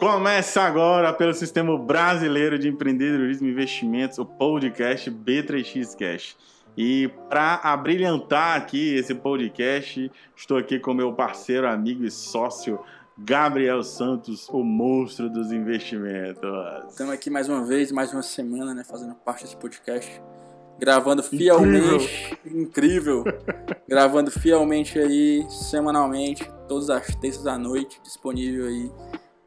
Começa agora pelo Sistema Brasileiro de Empreendedorismo e Investimentos, o podcast B3X Cash. E para abrilhantar aqui esse podcast, estou aqui com meu parceiro, amigo e sócio Gabriel Santos, o monstro dos investimentos. Estamos aqui mais uma vez, mais uma semana, né, fazendo parte desse podcast, gravando fielmente, incrível, incrível gravando fielmente aí, semanalmente, todas as terças à noite, disponível aí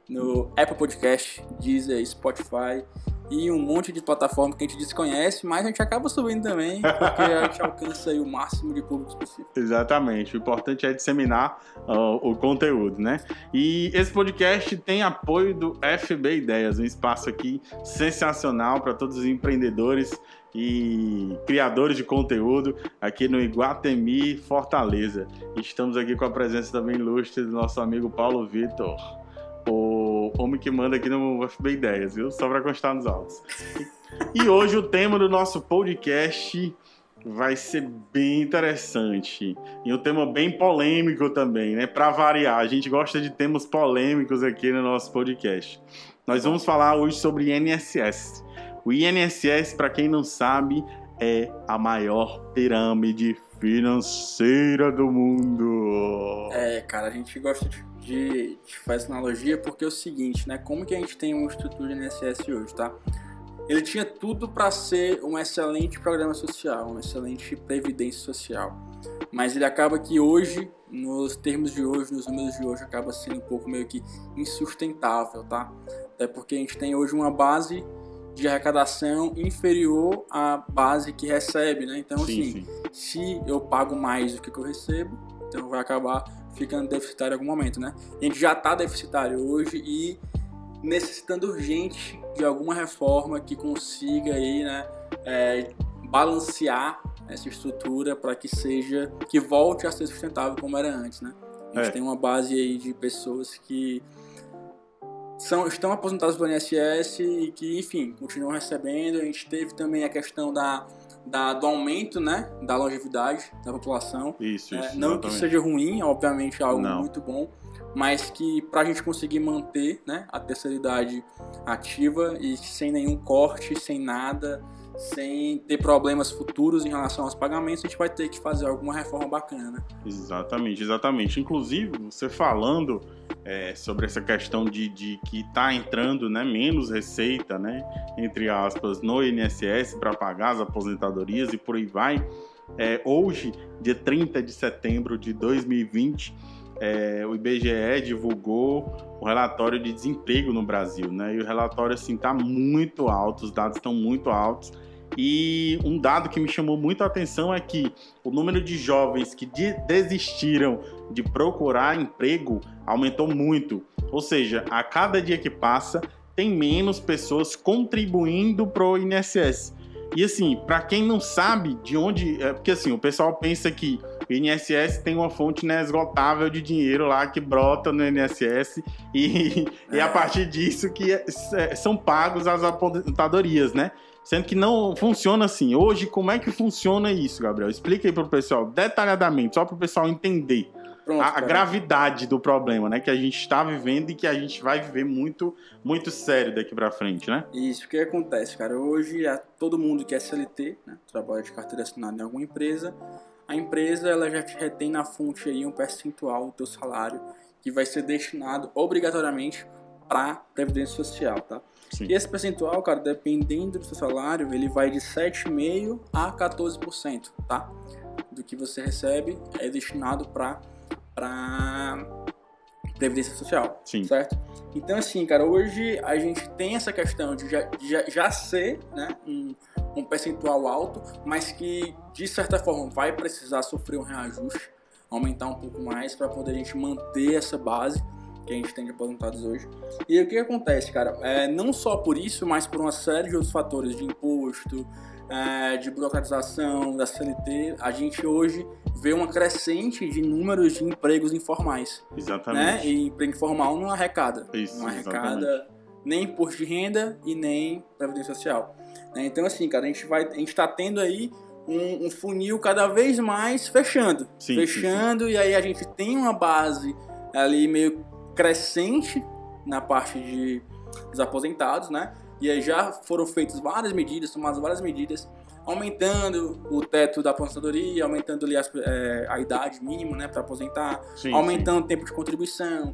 no Apple Podcast, Deezer, Spotify e um monte de plataforma que a gente desconhece, mas a gente acaba subindo também, porque a gente alcança o máximo de público possível. Exatamente. O importante é disseminar uh, o conteúdo, né? E esse podcast tem apoio do FB Ideias, um espaço aqui sensacional para todos os empreendedores e criadores de conteúdo aqui no Iguatemi, Fortaleza. Estamos aqui com a presença também ilustre do nosso amigo Paulo Vitor homem que manda aqui no FB Ideias, viu? Só para constar nos autos. E hoje o tema do nosso podcast vai ser bem interessante e um tema bem polêmico também, né? Para variar, a gente gosta de temas polêmicos aqui no nosso podcast. Nós vamos falar hoje sobre INSS. O INSS, para quem não sabe, é a maior pirâmide financeira do mundo. É, cara, a gente gosta de de, de fazer essa analogia porque é o seguinte, né? Como que a gente tem uma estrutura de INSS hoje, tá? Ele tinha tudo para ser um excelente programa social, uma excelente previdência social. Mas ele acaba que hoje, nos termos de hoje, nos números de hoje, acaba sendo um pouco meio que insustentável, tá? Até porque a gente tem hoje uma base de arrecadação inferior à base que recebe, né? Então, sim, assim, sim. se eu pago mais do que eu recebo, então vai acabar ficando deficitário em algum momento, né? A gente já está deficitário hoje e necessitando urgente de alguma reforma que consiga aí, né, é, balancear essa estrutura para que seja, que volte a ser sustentável como era antes, né? A gente é. tem uma base aí de pessoas que são, estão aposentadas pelo INSS e que, enfim, continuam recebendo. A gente teve também a questão da da, do aumento né, da longevidade da população. Isso, é, isso. não que seja ruim, obviamente é algo não. muito bom, mas que para a gente conseguir manter né, a terceira idade ativa e sem nenhum corte, sem nada, sem ter problemas futuros em relação aos pagamentos, a gente vai ter que fazer alguma reforma bacana. Né? Exatamente, exatamente. Inclusive, você falando é, sobre essa questão de, de que está entrando né, menos receita, né, entre aspas, no INSS para pagar as aposentadorias e por aí vai. É, hoje, dia 30 de setembro de 2020, é, o IBGE divulgou o relatório de desemprego no Brasil, né? E o relatório assim está muito alto, os dados estão muito altos. E um dado que me chamou muito a atenção é que o número de jovens que de desistiram de procurar emprego aumentou muito. Ou seja, a cada dia que passa, tem menos pessoas contribuindo para o INSS. E assim, para quem não sabe de onde. É, porque assim, o pessoal pensa que o INSS tem uma fonte inesgotável de dinheiro lá que brota no INSS e, é. e a partir disso que é, é, são pagos as aposentadorias, né? Sendo que não funciona assim. Hoje, como é que funciona isso, Gabriel? Explica aí para o pessoal, detalhadamente, só para o pessoal entender Pronto, a, a gravidade do problema, né? Que a gente está vivendo e que a gente vai viver muito, muito sério daqui para frente, né? Isso, o que acontece, cara? Hoje, todo mundo que é CLT, né? Trabalha de carteira assinada em alguma empresa, a empresa ela já te retém na fonte aí um percentual do teu salário que vai ser destinado obrigatoriamente para previdência social, tá? Sim. E esse percentual, cara, dependendo do seu salário, ele vai de 7,5 a 14%, tá? Do que você recebe é destinado para para previdência social, Sim. certo? Então assim, cara, hoje a gente tem essa questão de já, de já, já ser, né, um, um percentual alto, mas que de certa forma vai precisar sofrer um reajuste, aumentar um pouco mais para poder a gente manter essa base que a gente tem de aposentados hoje. E o que acontece, cara? É, não só por isso, mas por uma série de outros fatores de imposto, é, de burocratização da CLT, a gente hoje vê uma crescente de números de empregos informais. Exatamente. Né? E emprego informal não arrecada. Isso, não arrecada exatamente. nem imposto de renda e nem previdência social. Né? Então, assim, cara, a gente vai, a gente está tendo aí um, um, funil cada vez mais fechando. Sim, fechando, sim, sim. e aí a gente tem uma base ali meio crescente na parte de dos aposentados, né? E aí já foram feitas várias medidas, tomadas várias medidas, aumentando o teto da aposentadoria, aumentando ali as, é, a idade mínima, né, para aposentar, aumentando o tempo de contribuição,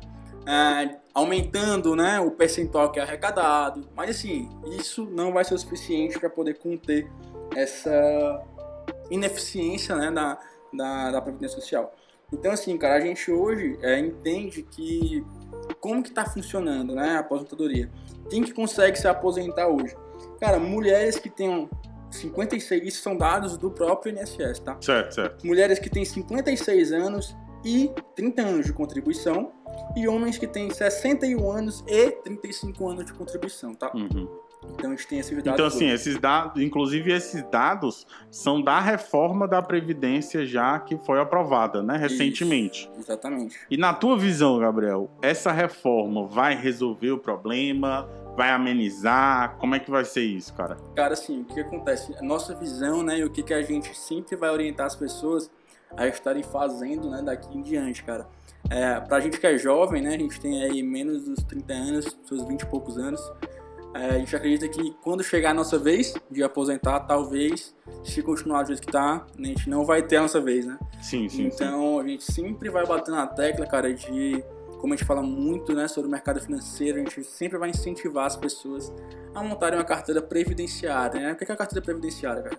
é, aumentando, né, o percentual que é arrecadado. Mas assim, isso não vai ser o suficiente para poder conter essa ineficiência, né, da, da, da previdência social. Então assim, cara, a gente hoje é, entende que como que está funcionando, né, a aposentadoria. Quem que consegue se aposentar hoje? Cara, mulheres que tenham 56, isso são dados do próprio INSS, tá? Certo, certo. Mulheres que têm 56 anos e 30 anos de contribuição e homens que têm 61 anos e 35 anos de contribuição, tá? Uhum. Então a gente tem esses dados. Então, assim, esses dados, inclusive esses dados são da reforma da Previdência já que foi aprovada, né, recentemente. Isso, exatamente. E na tua visão, Gabriel, essa reforma vai resolver o problema? Vai amenizar? Como é que vai ser isso, cara? Cara, assim, o que acontece? A nossa visão, né, e o que, que a gente sempre vai orientar as pessoas a estarem fazendo, né, daqui em diante, cara. É, pra gente que é jovem, né, a gente tem aí menos dos 30 anos, seus 20 e poucos anos, é, a gente acredita que quando chegar a nossa vez de aposentar, talvez, se continuar do jeito que tá, a gente não vai ter a nossa vez, né? Sim, sim. Então sim. a gente sempre vai bater na tecla, cara, de. Como a gente fala muito né, sobre o mercado financeiro, a gente sempre vai incentivar as pessoas a montarem uma carteira previdenciária. Né? O que é a carteira previdenciária, cara?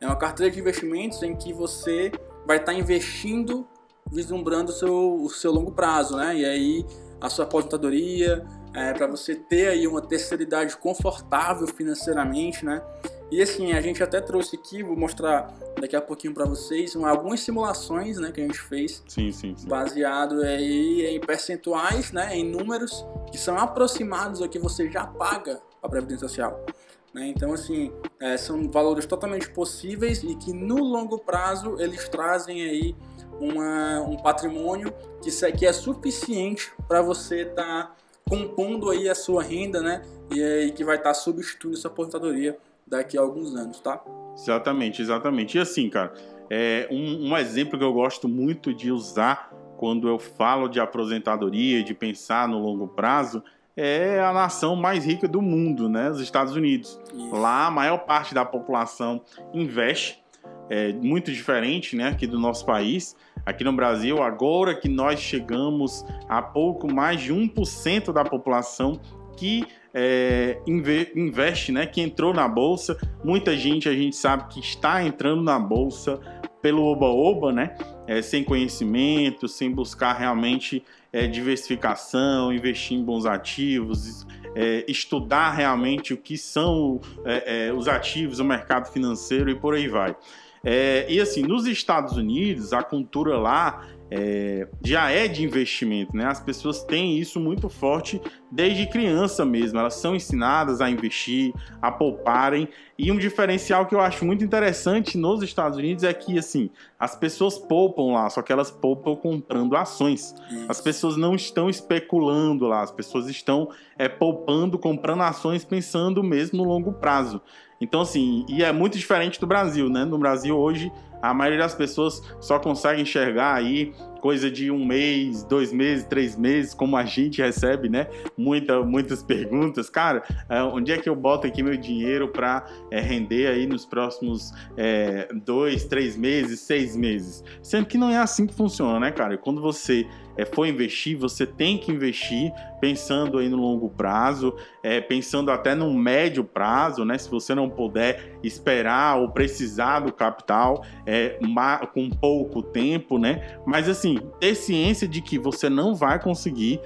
É uma carteira de investimentos em que você vai estar tá investindo vislumbrando o seu, o seu longo prazo, né? E aí a sua aposentadoria, é, para você ter aí uma terceira idade confortável financeiramente, né? E assim, a gente até trouxe aqui, vou mostrar daqui a pouquinho para vocês, um, algumas simulações né, que a gente fez. Sim, sim, sim. Baseado aí em percentuais, né, em números que são aproximados ao que você já paga a Previdência Social. Né? Então, assim, é, são valores totalmente possíveis e que no longo prazo eles trazem aí uma, um patrimônio que, que é suficiente para você estar tá compondo aí a sua renda, né? E aí que vai estar tá substituindo essa aposentadoria daqui a alguns anos, tá? Exatamente, exatamente. E assim, cara, é um, um exemplo que eu gosto muito de usar quando eu falo de aposentadoria, de pensar no longo prazo, é a nação mais rica do mundo, né? Os Estados Unidos. Isso. Lá a maior parte da população investe é, muito diferente né, aqui do nosso país. Aqui no Brasil, agora que nós chegamos a pouco mais de 1% da população que é, investe, né, que entrou na bolsa. Muita gente a gente sabe que está entrando na bolsa pelo oba-oba, né? É, sem conhecimento, sem buscar realmente é, diversificação, investir em bons ativos, é, estudar realmente o que são é, é, os ativos, o mercado financeiro e por aí vai. É, e assim, nos Estados Unidos, a cultura lá é, já é de investimento, né? As pessoas têm isso muito forte desde criança mesmo. Elas são ensinadas a investir, a pouparem. E um diferencial que eu acho muito interessante nos Estados Unidos é que, assim, as pessoas poupam lá, só que elas poupam comprando ações. As pessoas não estão especulando lá, as pessoas estão é, poupando, comprando ações, pensando mesmo no longo prazo. Então, assim, e é muito diferente do Brasil, né? No Brasil, hoje, a maioria das pessoas só consegue enxergar aí coisa de um mês, dois meses, três meses, como a gente recebe, né? Muita, muitas perguntas. Cara, é, onde é que eu boto aqui meu dinheiro para é, render aí nos próximos é, dois, três meses, seis meses? Sendo que não é assim que funciona, né, cara? quando você é, for investir, você tem que investir pensando aí no longo prazo, é, pensando até no médio prazo, né? Se você não puder esperar ou precisar do capital é, com pouco tempo, né? Mas assim, ter ciência de que você não vai conseguir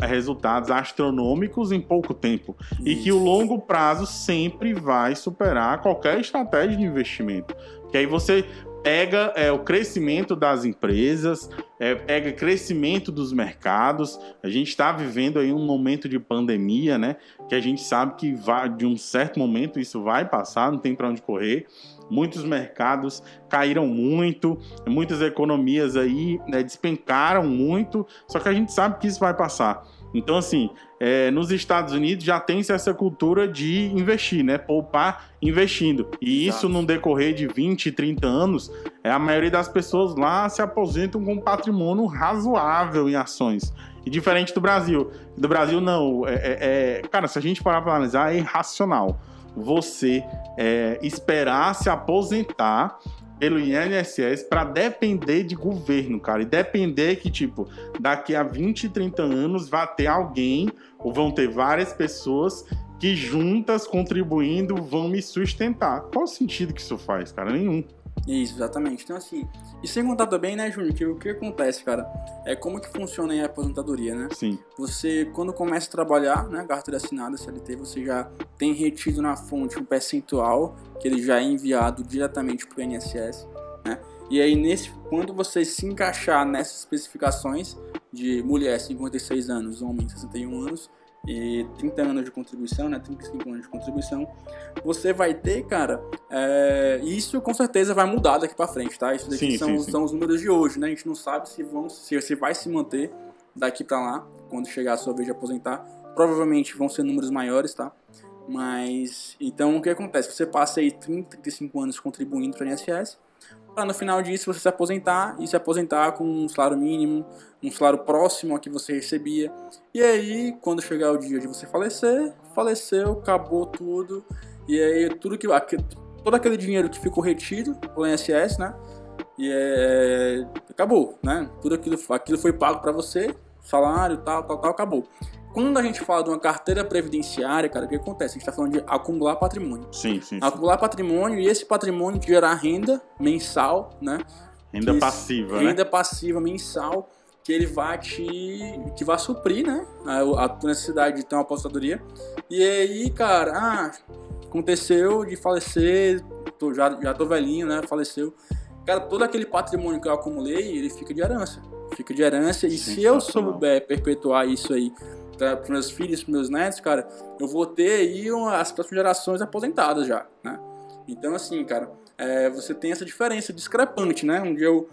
resultados astronômicos em pouco tempo Isso. e que o longo prazo sempre vai superar qualquer estratégia de investimento. Que aí você pega é, o crescimento das empresas, é, pega crescimento dos mercados. A gente está vivendo aí um momento de pandemia, né? Que a gente sabe que vai, de um certo momento isso vai passar, não tem para onde correr. Muitos mercados caíram muito, muitas economias aí né, despencaram muito, só que a gente sabe que isso vai passar. Então, assim, é, nos Estados Unidos já tem-se essa cultura de investir, né? Poupar investindo. E Exato. isso, no decorrer de 20, 30 anos, é, a maioria das pessoas lá se aposentam com um patrimônio razoável em ações. E diferente do Brasil. Do Brasil, não. É, é, é cara, se a gente parar para analisar, é irracional você é, esperar se aposentar pelo INSS para depender de governo, cara. E depender que, tipo, daqui a 20, 30 anos vai ter alguém, ou vão ter várias pessoas que juntas, contribuindo, vão me sustentar. Qual o sentido que isso faz, cara? Nenhum. Isso, exatamente. Então, assim, e sem contar também, né, Júnior, que o que acontece, cara, é como que funciona a aposentadoria, né? Sim. Você, quando começa a trabalhar, né, carteira assinada, CLT, você já tem retido na fonte um percentual que ele já é enviado diretamente para o INSS, né? E aí, nesse, quando você se encaixar nessas especificações de mulher 56 anos, homem 61 anos, e 30 anos de contribuição, né, 35 anos de contribuição, você vai ter, cara, é, isso com certeza vai mudar daqui para frente, tá? Isso daqui sim, são, sim, sim. são os números de hoje, né? A gente não sabe se vão, se, se vai se manter daqui para lá, quando chegar a sua vez de aposentar. Provavelmente vão ser números maiores, tá? Mas, então o que acontece? Você passa aí 30, 35 anos contribuindo para o INSS, para no final disso você se aposentar e se aposentar com um salário mínimo, um salário próximo ao que você recebia. E aí, quando chegar o dia de você falecer, faleceu, acabou tudo. E aí tudo que todo aquele dinheiro que ficou retido pelo INSS, né? E é, acabou, né? Tudo aquilo, aquilo foi pago para você, salário, tal, tal, tal, acabou. Quando a gente fala de uma carteira previdenciária, cara, o que acontece? A gente está falando de acumular patrimônio. Sim, sim. Acumular sim. patrimônio e esse patrimônio gerar renda mensal, né? Renda que, passiva, renda né? Renda passiva mensal que ele vai te. que vai suprir, né? A, a necessidade de ter uma apostadoria. E aí, cara, ah, aconteceu de falecer, tô, já, já tô velhinho, né? Faleceu. Cara, todo aquele patrimônio que eu acumulei, ele fica de herança. Fica de herança. E se eu souber perpetuar isso aí para meus filhos, para meus netos, cara, eu vou ter aí as próximas gerações aposentadas já, né? Então, assim, cara, é, você tem essa diferença discrepante, né? Onde eu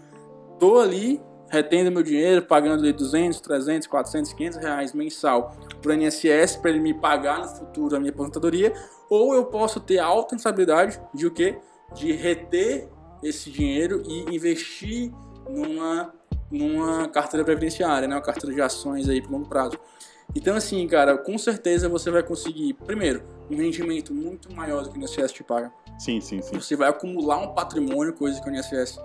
tô ali retendo meu dinheiro, pagando ali 200, 300, 400, 500 reais mensal para o INSS para ele me pagar no futuro a minha aposentadoria, ou eu posso ter alta responsabilidade de o quê? De reter esse dinheiro e investir numa, numa carteira previdenciária, né? uma carteira de ações aí por longo prazo. Então, assim, cara, com certeza você vai conseguir, primeiro, um rendimento muito maior do que o INSS te paga. Sim, sim, sim. Você vai acumular um patrimônio, coisa que o INSS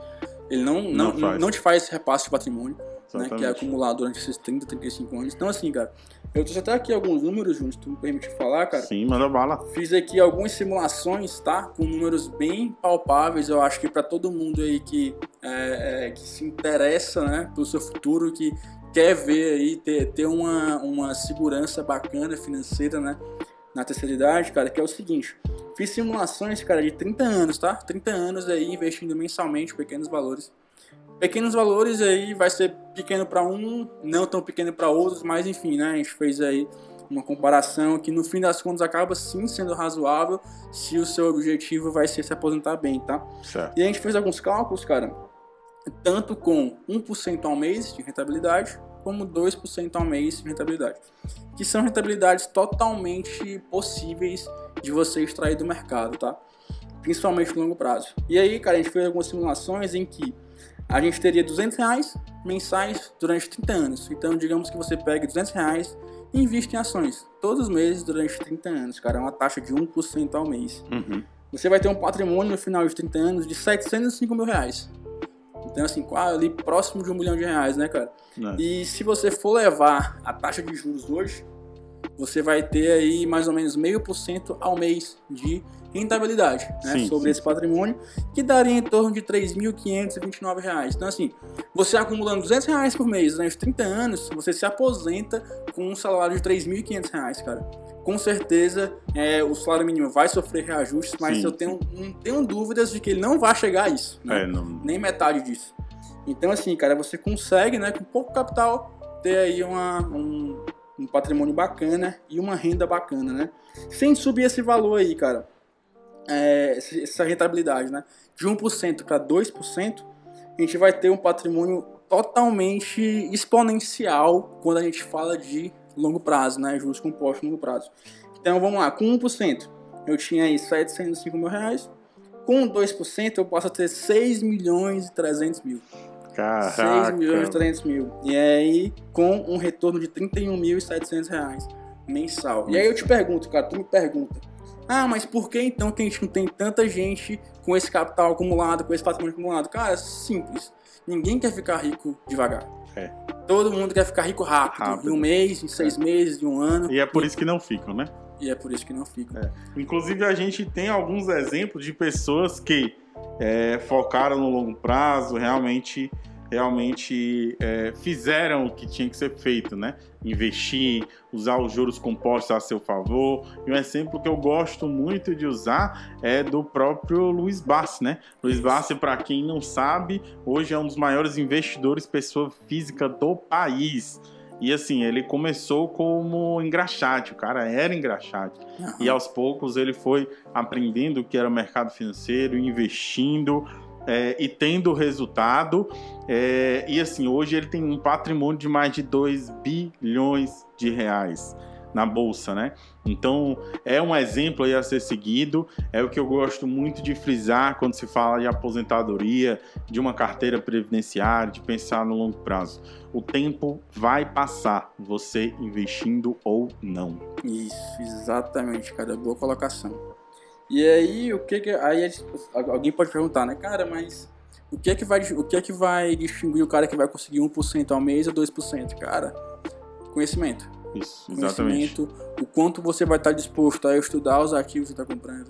ele não, não, não, não te faz esse repasse de patrimônio, né, que é acumulado durante esses 30, 35 anos. Então, assim, cara, eu trouxe até aqui alguns números, Júnior, se tu me permite falar, cara. Sim, manda bala. Fiz aqui algumas simulações, tá? Com números bem palpáveis. Eu acho que para todo mundo aí que, é, é, que se interessa, né, pelo seu futuro, que quer ver aí, ter, ter uma, uma segurança bacana financeira, né? Na terceira idade, cara, que é o seguinte. Fiz simulações, cara, de 30 anos, tá? 30 anos aí investindo mensalmente pequenos valores. Pequenos valores aí vai ser pequeno para um, não tão pequeno para outros, mas enfim, né? A gente fez aí uma comparação que no fim das contas acaba sim sendo razoável se o seu objetivo vai ser se aposentar bem, tá? Certo. E a gente fez alguns cálculos, cara, tanto com 1% ao mês de rentabilidade, como 2% ao mês de rentabilidade, que são rentabilidades totalmente possíveis de você extrair do mercado, tá? Principalmente no longo prazo. E aí, cara, a gente fez algumas simulações em que a gente teria 200 reais mensais durante 30 anos. Então, digamos que você pegue 200 reais e investe em ações todos os meses durante 30 anos, cara. É uma taxa de 1% ao mês. Uhum. Você vai ter um patrimônio no final de 30 anos de 705 mil reais. Então, assim, quase ali próximo de um milhão de reais, né, cara? É. E se você for levar a taxa de juros hoje, você vai ter aí mais ou menos meio por cento ao mês de rentabilidade né, sim, sobre sim. esse patrimônio, que daria em torno de R$ 3.529. Então, assim, você acumulando 200 reais por mês durante 30 anos, você se aposenta com um salário de R$ 3.500, cara. Com certeza, é, o salário mínimo vai sofrer reajustes, mas sim, eu tenho, não tenho dúvidas de que ele não vai chegar a isso, né? é, não... nem metade disso. Então, assim, cara, você consegue, né, com pouco capital, ter aí uma, um, um patrimônio bacana e uma renda bacana, né? Sem subir esse valor aí, cara é, essa rentabilidade, né? De 1% para 2%, a gente vai ter um patrimônio totalmente exponencial quando a gente fala de longo prazo, né? Juros compostos longo prazo. Então vamos lá, com 1% eu tinha aí 705 mil reais, com 2% eu posso ter 6 milhões e 300 mil. Caraca. 6 milhões e 300 mil. E aí, com um retorno de 31.700 reais mensal. E aí eu te pergunto, cara, tu me pergunta, ah, mas por que então que a gente não tem tanta gente com esse capital acumulado, com esse patrimônio acumulado? Cara, simples. Ninguém quer ficar rico devagar. É. Todo mundo quer ficar rico rápido, rápido. em um mês, em seis é. meses, em um ano. E é por e... isso que não ficam, né? E é por isso que não ficam. É. Inclusive, a gente tem alguns exemplos de pessoas que é, focaram no longo prazo, realmente realmente é, fizeram o que tinha que ser feito, né? Investir, usar os juros compostos a seu favor. E um exemplo que eu gosto muito de usar é do próprio Luiz Bassi, né? Luiz Bassi, para quem não sabe, hoje é um dos maiores investidores pessoa física do país. E assim, ele começou como engraxate, o cara era engraxate. Uhum. E aos poucos ele foi aprendendo o que era mercado financeiro, investindo, é, e tendo resultado. É, e assim, hoje ele tem um patrimônio de mais de 2 bilhões de reais na bolsa, né? Então é um exemplo aí a ser seguido. É o que eu gosto muito de frisar quando se fala de aposentadoria, de uma carteira previdenciária, de pensar no longo prazo. O tempo vai passar, você investindo ou não. Isso, exatamente, cara. Boa colocação. E aí, o que que. Aí alguém pode perguntar, né, cara, mas o que é que vai, o que é que vai distinguir o cara que vai conseguir 1% ao mês ou 2%? Cara, conhecimento. Isso, exatamente. Conhecimento, o quanto você vai estar disposto a estudar os ativos que você está comprando.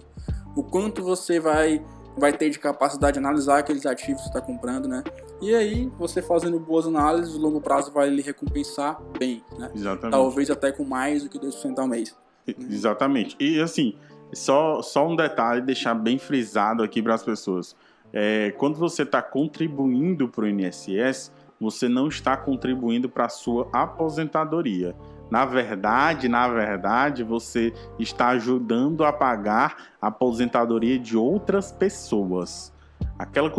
O quanto você vai, vai ter de capacidade de analisar aqueles ativos que você está comprando, né? E aí, você fazendo boas análises, o longo prazo vai lhe recompensar bem, né? Exatamente. Talvez até com mais do que 2% ao mês. Exatamente. E assim, só, só um detalhe, deixar bem frisado aqui para as pessoas. É, quando você está contribuindo para o INSS, você não está contribuindo para a sua aposentadoria. Na verdade, na verdade, você está ajudando a pagar a aposentadoria de outras pessoas. Aquela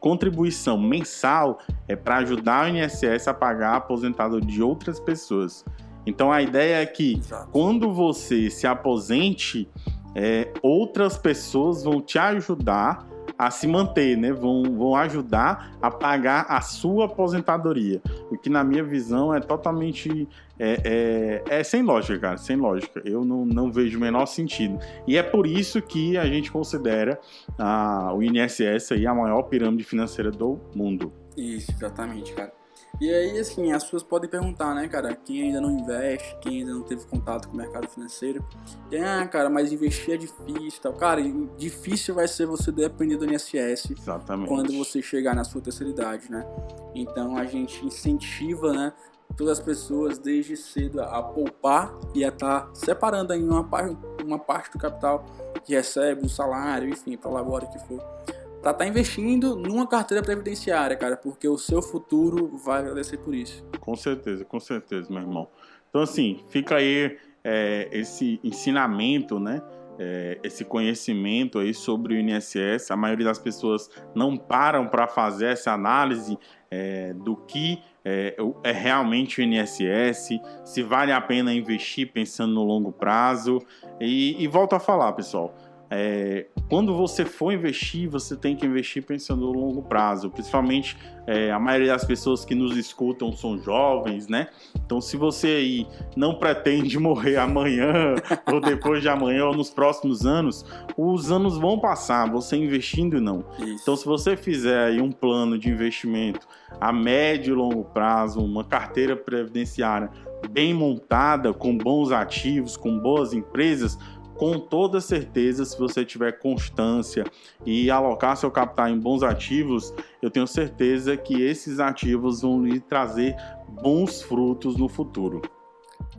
contribuição mensal é para ajudar o INSS a pagar a aposentadoria de outras pessoas. Então a ideia é que Exato. quando você se aposente, é, outras pessoas vão te ajudar a se manter, né? Vão, vão ajudar a pagar a sua aposentadoria. O que, na minha visão, é totalmente. É, é, é sem lógica, cara, sem lógica. Eu não, não vejo o menor sentido. E é por isso que a gente considera a, o INSS aí a maior pirâmide financeira do mundo. Isso, exatamente, cara. E aí, assim, as pessoas podem perguntar, né, cara, quem ainda não investe, quem ainda não teve contato com o mercado financeiro, e, ah, cara, mas investir é difícil tal. Cara, difícil vai ser você depender do INSS Exatamente. quando você chegar na sua terceira idade, né? Então a gente incentiva, né, todas as pessoas desde cedo a poupar e a estar tá separando aí uma, uma parte do capital que recebe, o salário, enfim, para a labora que for estar tá investindo numa carteira previdenciária, cara, porque o seu futuro vai agradecer por isso. Com certeza, com certeza, meu irmão. Então, assim, fica aí é, esse ensinamento, né? É, esse conhecimento aí sobre o INSS. A maioria das pessoas não param para fazer essa análise é, do que é, é, realmente o INSS, se vale a pena investir pensando no longo prazo. E, e volto a falar, pessoal. É, quando você for investir, você tem que investir pensando no longo prazo. Principalmente é, a maioria das pessoas que nos escutam são jovens, né? Então, se você aí não pretende morrer amanhã, ou depois de amanhã, ou nos próximos anos, os anos vão passar, você investindo não. Isso. Então, se você fizer aí um plano de investimento a médio e longo prazo, uma carteira previdenciária bem montada, com bons ativos, com boas empresas, com toda certeza, se você tiver constância e alocar seu capital em bons ativos, eu tenho certeza que esses ativos vão lhe trazer bons frutos no futuro.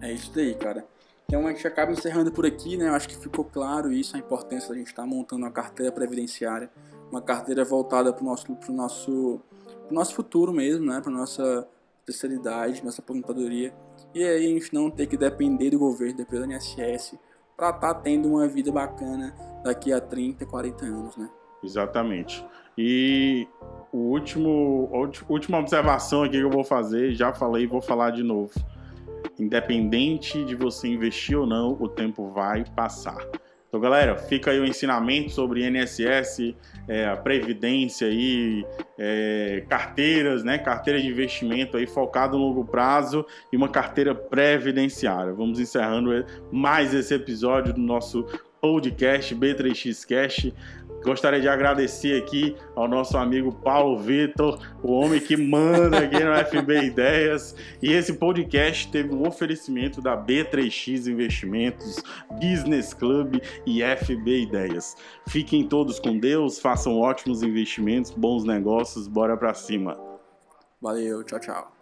É isso daí, cara. Então a gente acaba encerrando por aqui, né? Eu acho que ficou claro isso, a importância da gente estar montando uma carteira previdenciária, uma carteira voltada para o nosso, pro nosso, pro nosso futuro mesmo, né? Para nossa especialidade, nossa aposentadoria. E aí a gente não ter que depender do governo, depender do INSS, para estar tá tendo uma vida bacana daqui a 30, 40 anos, né? Exatamente. E o último, a última observação aqui que eu vou fazer, já falei e vou falar de novo. Independente de você investir ou não, o tempo vai passar. Então, galera, fica aí o ensinamento sobre INSS, é, a previdência aí, é, carteiras, né? Carteira de investimento aí focado no longo prazo e uma carteira previdenciária. Vamos encerrando mais esse episódio do nosso podcast B3X Cash. Gostaria de agradecer aqui ao nosso amigo Paulo Vitor, o homem que manda aqui no FB Ideias. E esse podcast teve um oferecimento da B3X Investimentos, Business Club e FB Ideias. Fiquem todos com Deus, façam ótimos investimentos, bons negócios, bora para cima. Valeu, tchau, tchau.